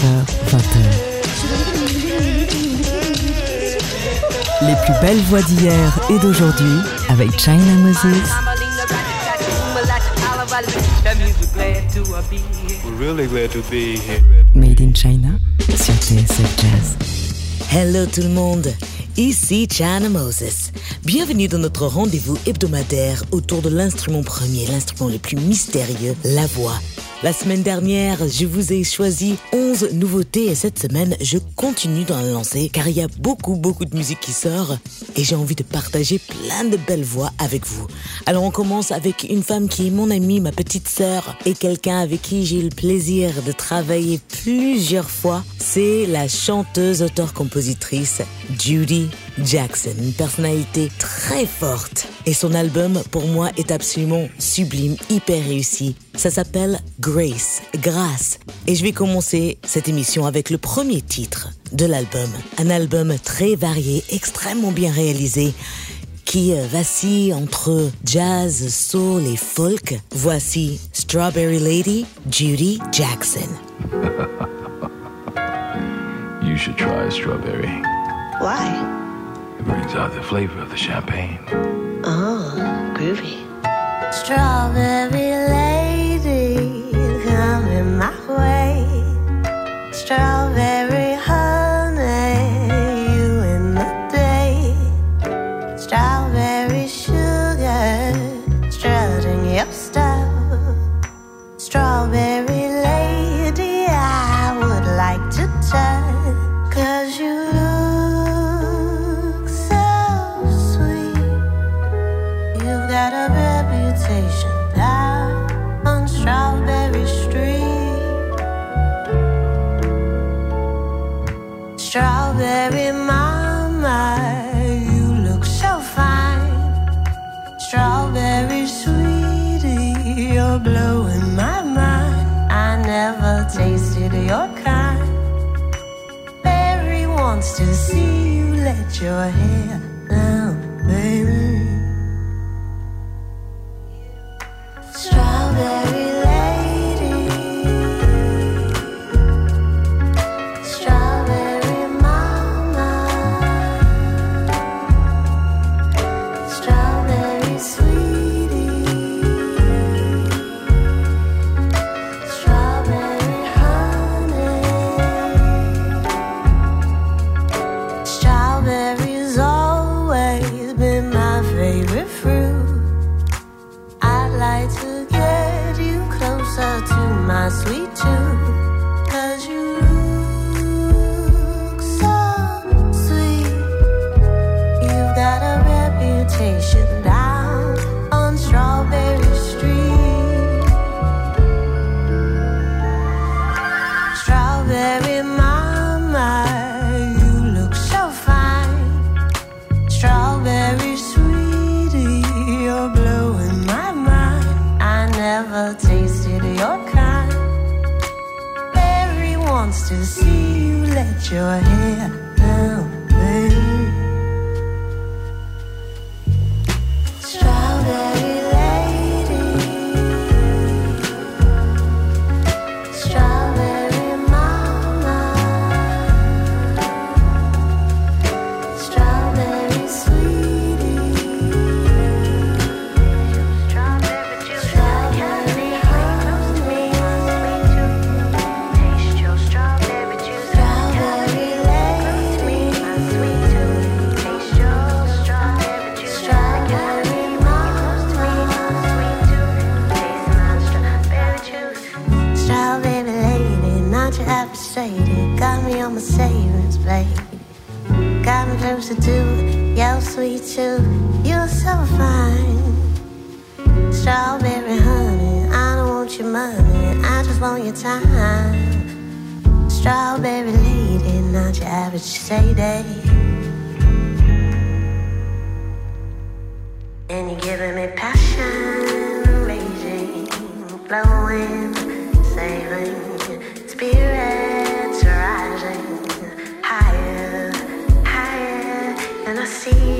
19h, 20h. Les plus belles voix d'hier et d'aujourd'hui avec China Moses. Made in China sur TSF Jazz. Hello tout le monde, ici China Moses. Bienvenue dans notre rendez-vous hebdomadaire autour de l'instrument premier, l'instrument le plus mystérieux, la voix. La semaine dernière, je vous ai choisi 11 nouveautés et cette semaine, je continue dans la lancée car il y a beaucoup, beaucoup de musique qui sort et j'ai envie de partager plein de belles voix avec vous. Alors on commence avec une femme qui est mon amie, ma petite sœur et quelqu'un avec qui j'ai eu le plaisir de travailler plusieurs fois. C'est la chanteuse, auteure-compositrice Judy Jackson, une personnalité très forte. Et son album, pour moi, est absolument sublime, hyper réussi. Ça s'appelle Grace, Grâce. Et je vais commencer cette émission avec le premier titre de l'album. Un album très varié, extrêmement bien réalisé qui vacille entre jazz, soul et folk. Voici Strawberry Lady, Judy Jackson. you should try strawberry. Why? It brings out the flavor of the champagne. Oh, groovy. Strawberry joy. Me closer to sweet tooth. You're so fine. Strawberry honey, I don't want your money, I just want your time. Strawberry lady, not your average lady. And you're giving me passion, raging, blowing, sailing, spirits And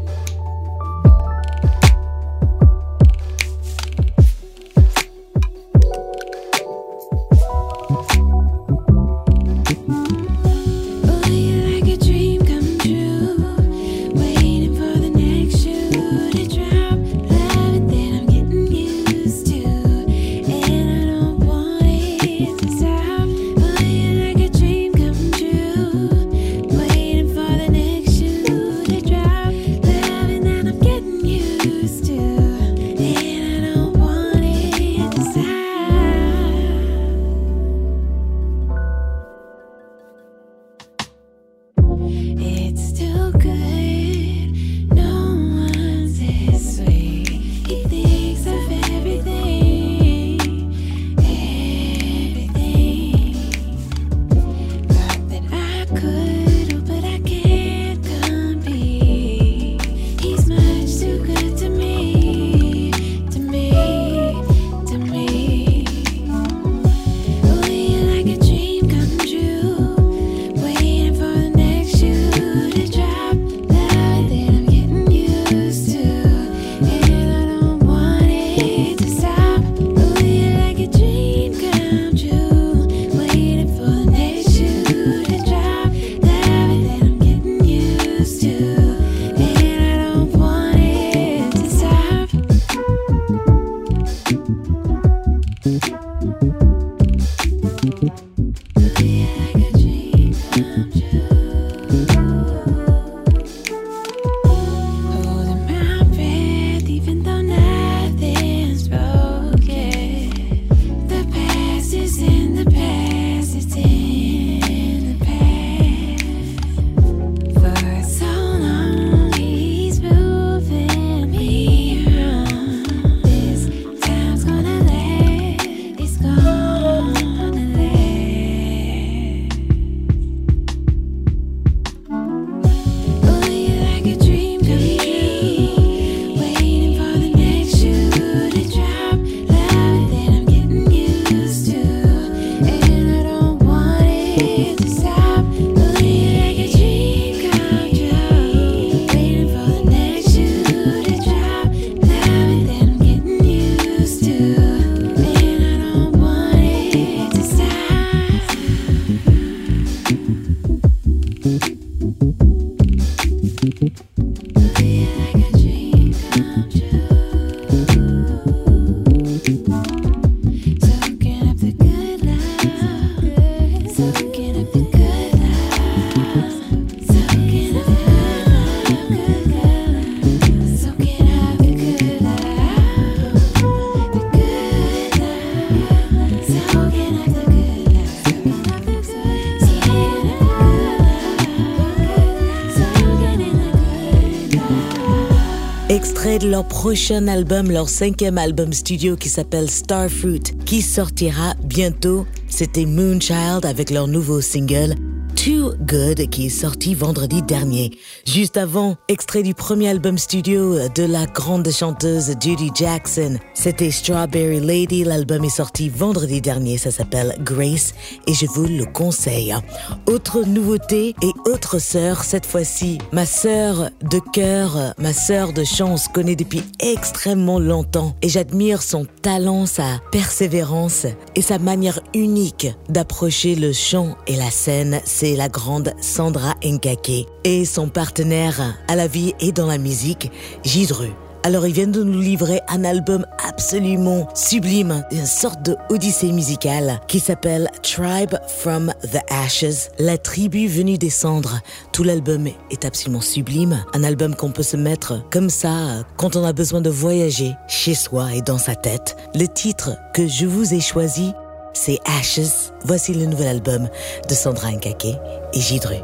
Leur prochain album, leur cinquième album studio qui s'appelle Starfruit, qui sortira bientôt. C'était Moonchild avec leur nouveau single Too Good qui est sorti vendredi dernier. Juste avant, extrait du premier album studio de la grande chanteuse Judy Jackson. C'était Strawberry Lady. L'album est sorti vendredi dernier. Ça s'appelle Grace et je vous le conseille. Autre nouveauté et autre sœur, cette fois-ci, ma sœur de cœur, ma sœur de chance, connaît depuis extrêmement longtemps et j'admire son talent, sa persévérance et sa manière unique d'approcher le chant et la scène. C'est la grande Sandra Nkake et son partenaire à la vie et dans la musique, Gidru. Alors ils viennent de nous livrer un album absolument sublime, une sorte de odyssée musicale qui s'appelle Tribe from the Ashes, la tribu venue des cendres. Tout l'album est absolument sublime, un album qu'on peut se mettre comme ça quand on a besoin de voyager chez soi et dans sa tête. Le titre que je vous ai choisi c'est Ashes. Voici le nouvel album de Sandra Nkake et Gidru.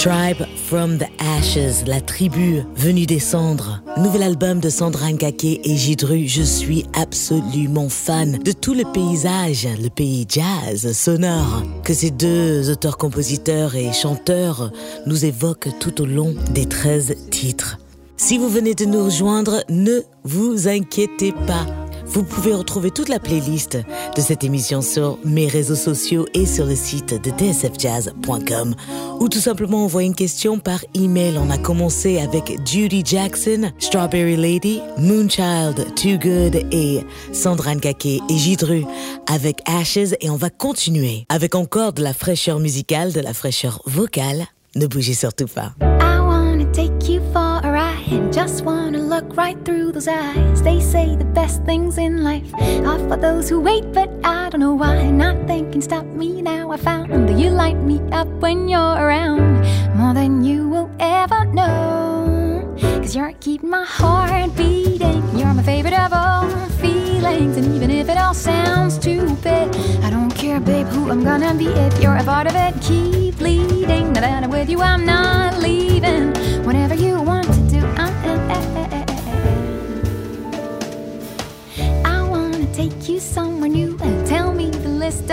Tribe from the Ashes, la tribu venue des cendres. Nouvel album de Sandra Nkake et Jidru. Je suis absolument fan de tout le paysage, le pays jazz sonore que ces deux auteurs-compositeurs et chanteurs nous évoquent tout au long des 13 titres. Si vous venez de nous rejoindre, ne vous inquiétez pas. Vous pouvez retrouver toute la playlist de cette émission sur mes réseaux sociaux et sur le site de dsfjazz.com ou tout simplement envoyer une question par email. On a commencé avec Judy Jackson, Strawberry Lady, Moonchild, Too Good et Sandra Nkake et Jidru avec Ashes et on va continuer avec encore de la fraîcheur musicale, de la fraîcheur vocale. Ne bougez surtout pas. A ride. Just wanna look right through those eyes. They say the best things in life are for those who wait, but I don't know why. Nothing can stop me now. I found that you light me up when you're around more than you will ever know. Cause you're keeping my heart beating. You're my favorite of all feelings. And even if it all sounds stupid, I don't care, babe, who I'm gonna be if you're a part of it. Keep bleeding. Now that I'm with you, I'm not leaving.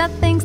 The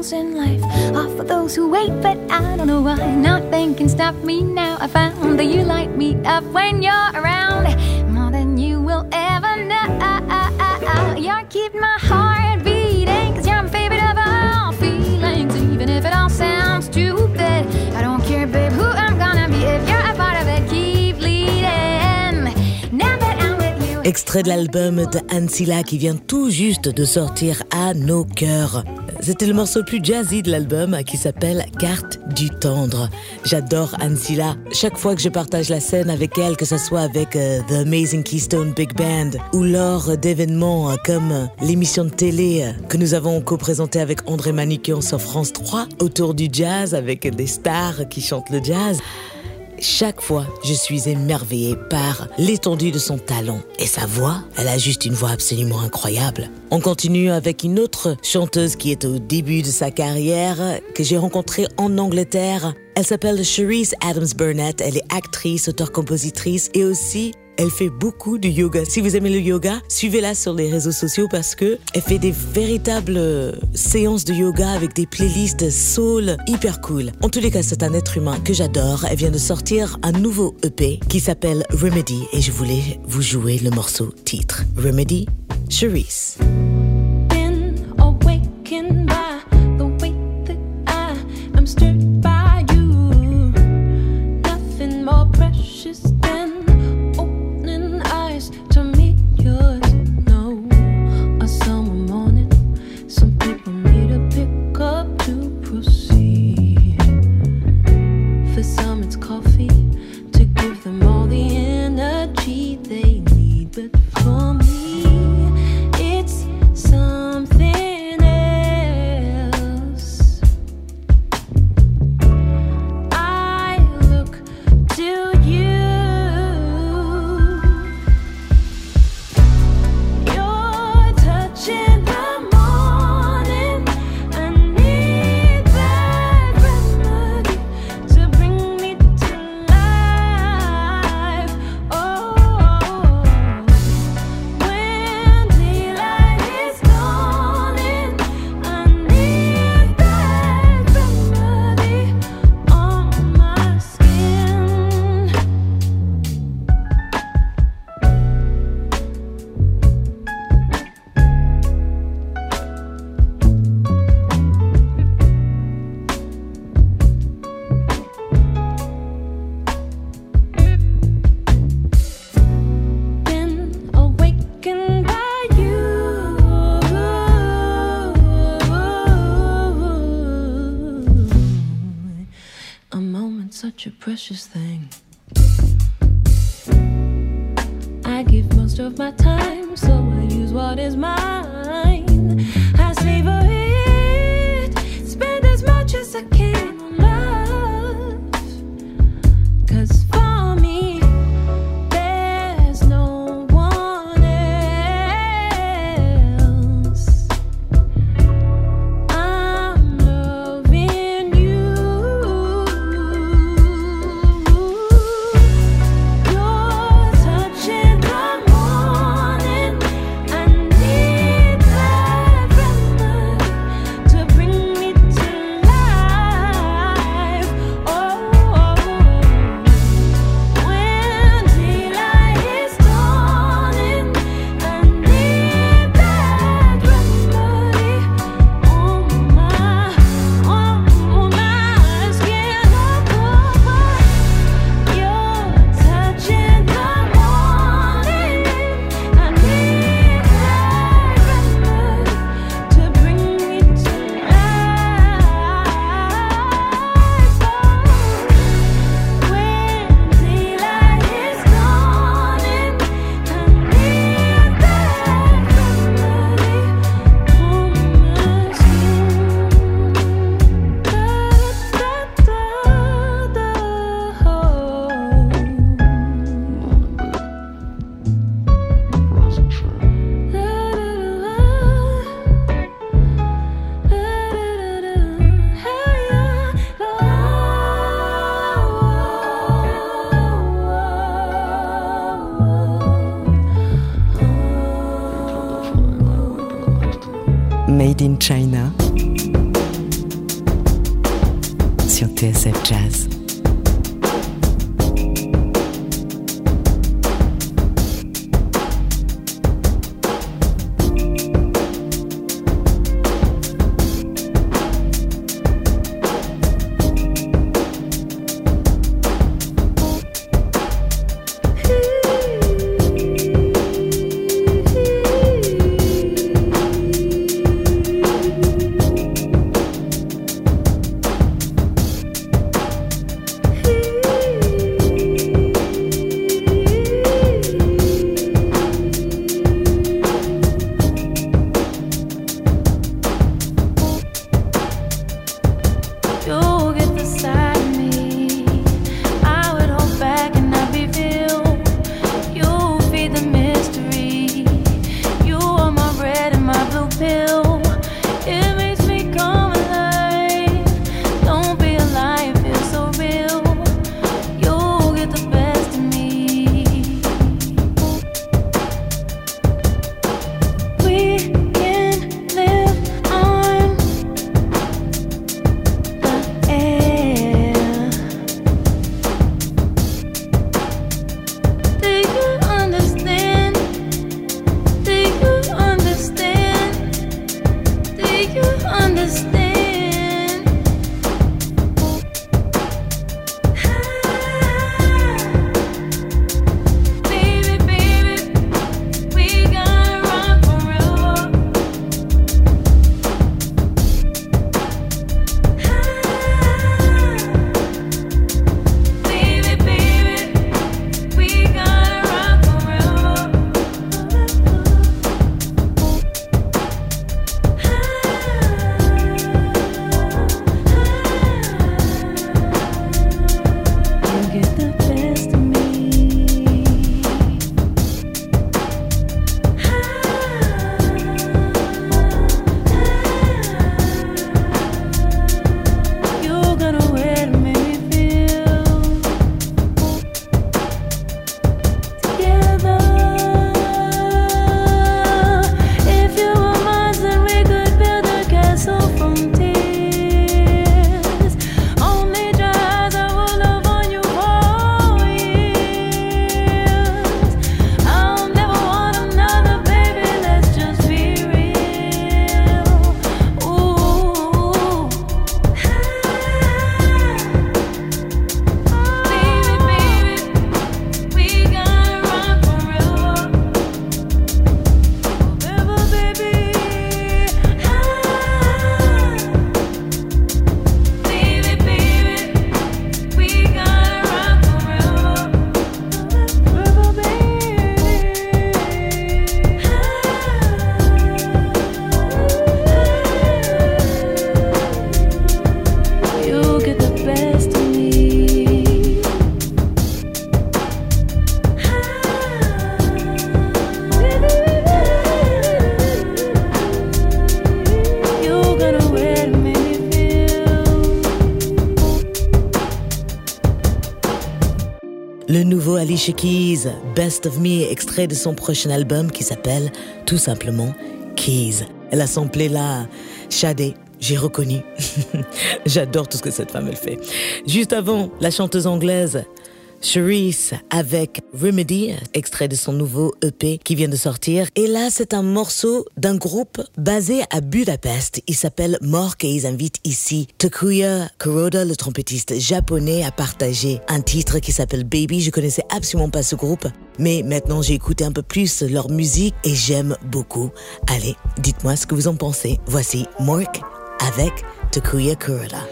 in life are for those who wait, but I don't know why. Nothing can stop me now. I found that you light me up when you're around more than you will ever know. You're keeping my heart beating, cause you're my favorite of all feelings. Even if it all sounds stupid, I don't care, babe, who I'm gonna be if you're a part of it. Keep leading. Now that I'm with you. Extrait de l'album de Ansila qui vient tout juste de sortir à nos cœurs. C'était le morceau le plus jazzy de l'album qui s'appelle Carte du tendre. J'adore Ansila. Chaque fois que je partage la scène avec elle, que ce soit avec euh, The Amazing Keystone Big Band ou lors d'événements comme l'émission de télé que nous avons co-présentée avec André Manikian sur France 3 autour du jazz avec des stars qui chantent le jazz. Chaque fois, je suis émerveillée par l'étendue de son talent. Et sa voix, elle a juste une voix absolument incroyable. On continue avec une autre chanteuse qui est au début de sa carrière, que j'ai rencontrée en Angleterre. Elle s'appelle Cherise Adams Burnett. Elle est actrice, auteure-compositrice et aussi elle fait beaucoup de yoga. Si vous aimez le yoga, suivez-la sur les réseaux sociaux parce que elle fait des véritables euh, séances de yoga avec des playlists soul hyper cool. En tous les cas, c'est un être humain que j'adore. Elle vient de sortir un nouveau EP qui s'appelle Remedy et je voulais vous jouer le morceau titre. Remedy, Cherise. most of my time, so I use what is mine. I savor it, spend as much as I can. Alicia Keys, Best of Me, extrait de son prochain album qui s'appelle tout simplement Keys. Elle a samplé la Shadé, j'ai reconnu. J'adore tout ce que cette femme elle fait. Juste avant, la chanteuse anglaise Cherise avec Remedy, extrait de son nouveau EP qui vient de sortir. Et là, c'est un morceau d'un groupe basé à Budapest. Il s'appelle Mork et ils invitent ici Takuya Kuroda, le trompettiste japonais, à partager un titre qui s'appelle Baby. Je connaissais absolument pas ce groupe, mais maintenant j'ai écouté un peu plus leur musique et j'aime beaucoup. Allez, dites-moi ce que vous en pensez. Voici Mork avec Takuya Kuroda.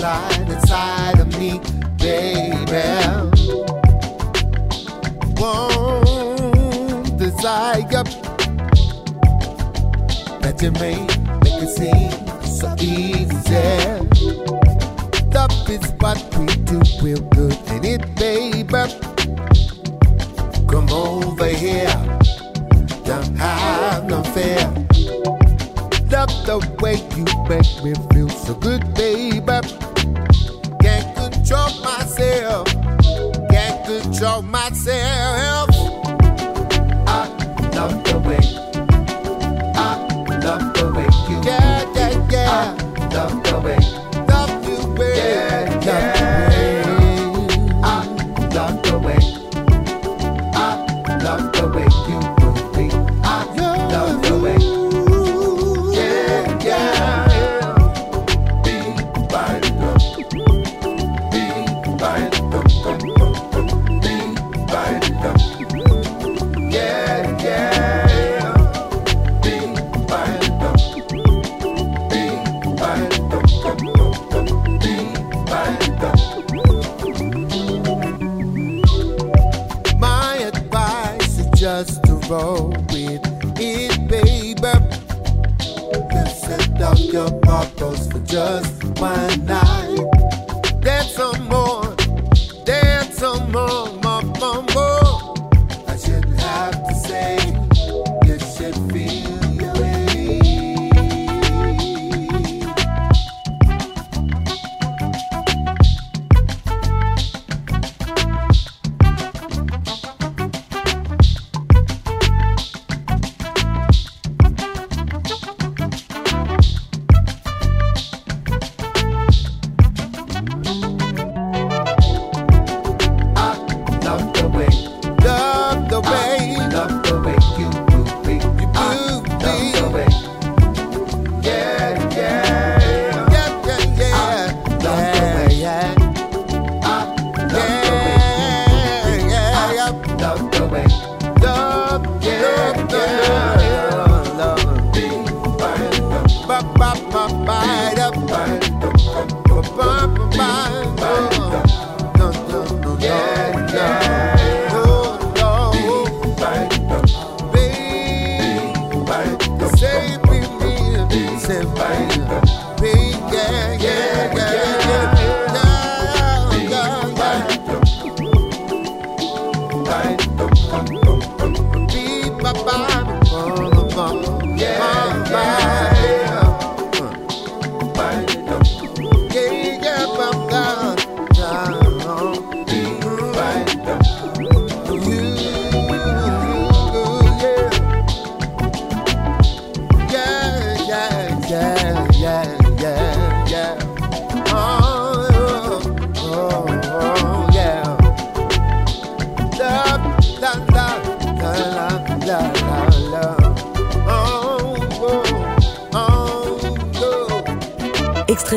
Lie inside of me, baby. One desire that you made make it seem so easy. Love is what we do, real good, ain't it, baby? Come over here, don't have no fear. Love the way you make me feel so good, baby. Roll with it, baby. Just set up your purpose for just Bye-bye. Yeah, yeah.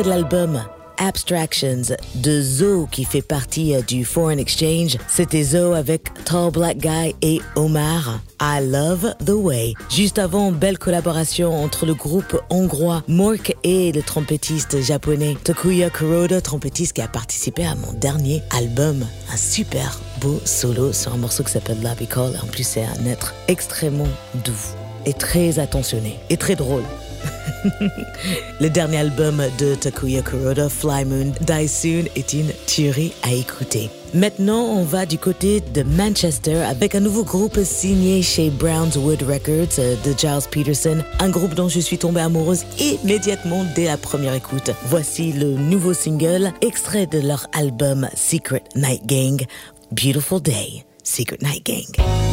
De l'album Abstractions de Zo qui fait partie euh, du Foreign Exchange. C'était Zo avec Tall Black Guy et Omar. I Love the Way. Juste avant, belle collaboration entre le groupe hongrois Mork et le trompettiste japonais Takuya Kuroda, trompettiste qui a participé à mon dernier album. Un super beau solo sur un morceau qui s'appelle Lobby Call. En plus, c'est un être extrêmement doux et très attentionné et très drôle. Le dernier album de Takuya Kuroda, Fly Moon Die Soon, est une tuerie à écouter. Maintenant, on va du côté de Manchester avec un nouveau groupe signé chez Brownswood Records euh, de Giles Peterson, un groupe dont je suis tombée amoureuse immédiatement dès la première écoute. Voici le nouveau single, extrait de leur album Secret Night Gang, Beautiful Day, Secret Night Gang.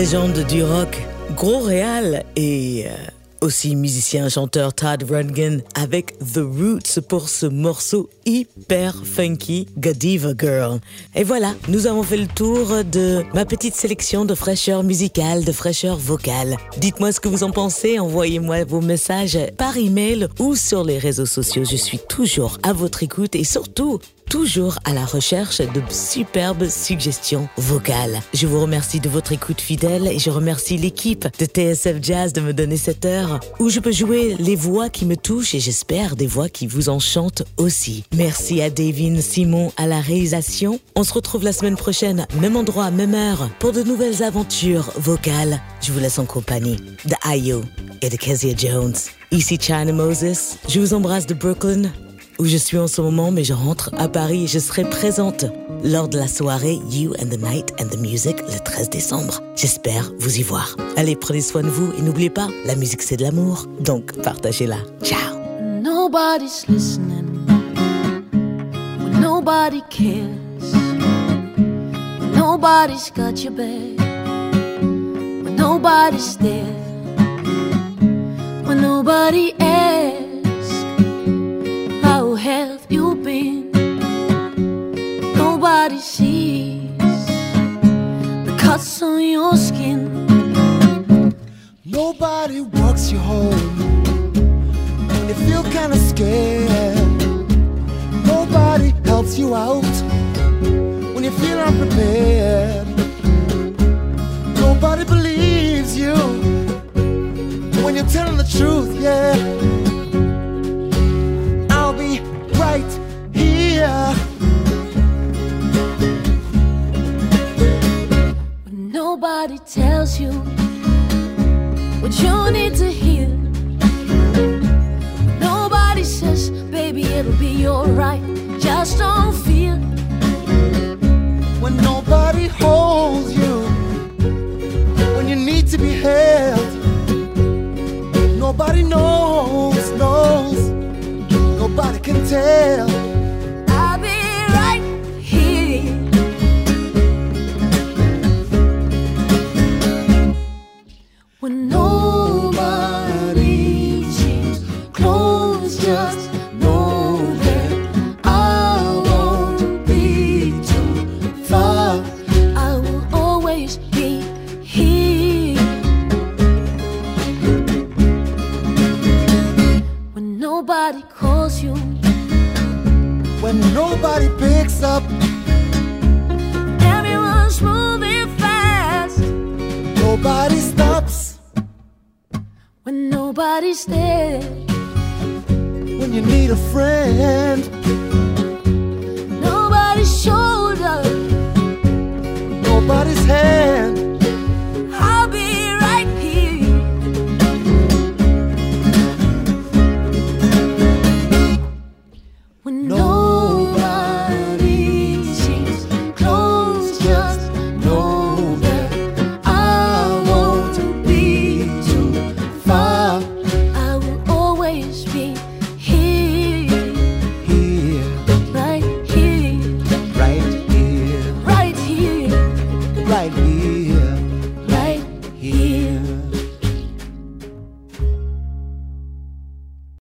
Légende du rock, gros réal et euh, aussi musicien chanteur Todd Rundgren avec The Roots pour ce morceau hyper funky Godiva Girl. Et voilà, nous avons fait le tour de ma petite sélection de fraîcheur musicale, de fraîcheur vocale. Dites-moi ce que vous en pensez, envoyez-moi vos messages par email ou sur les réseaux sociaux. Je suis toujours à votre écoute et surtout toujours à la recherche de superbes suggestions vocales. Je vous remercie de votre écoute fidèle et je remercie l'équipe de TSF Jazz de me donner cette heure où je peux jouer les voix qui me touchent et j'espère des voix qui vous enchantent aussi. Merci à Davin Simon à la réalisation. On se retrouve la semaine prochaine, même endroit, même heure, pour de nouvelles aventures vocales. Je vous laisse en compagnie de Ayo et de Kezia Jones. Ici China Moses. Je vous embrasse de Brooklyn où je suis en ce moment, mais je rentre à Paris et je serai présente lors de la soirée You and the Night and the Music le 13 décembre. J'espère vous y voir. Allez, prenez soin de vous et n'oubliez pas, la musique c'est de l'amour, donc partagez-la. Ciao. Nobody's listening. Nobody cares. Nobody's got your back. Nobody's there. Nobody asks. Cuts on your skin. Nobody walks you home you feel kinda scared. Nobody helps you out when you feel unprepared. Nobody believes you when you're telling the truth, yeah. Tells you what you need to hear. Nobody says, baby, it'll be alright. Just don't fear. When nobody holds you, when you need to be held. Nobody knows, knows, nobody can tell. there when you need a friend. Nobody's shoulder, nobody's head.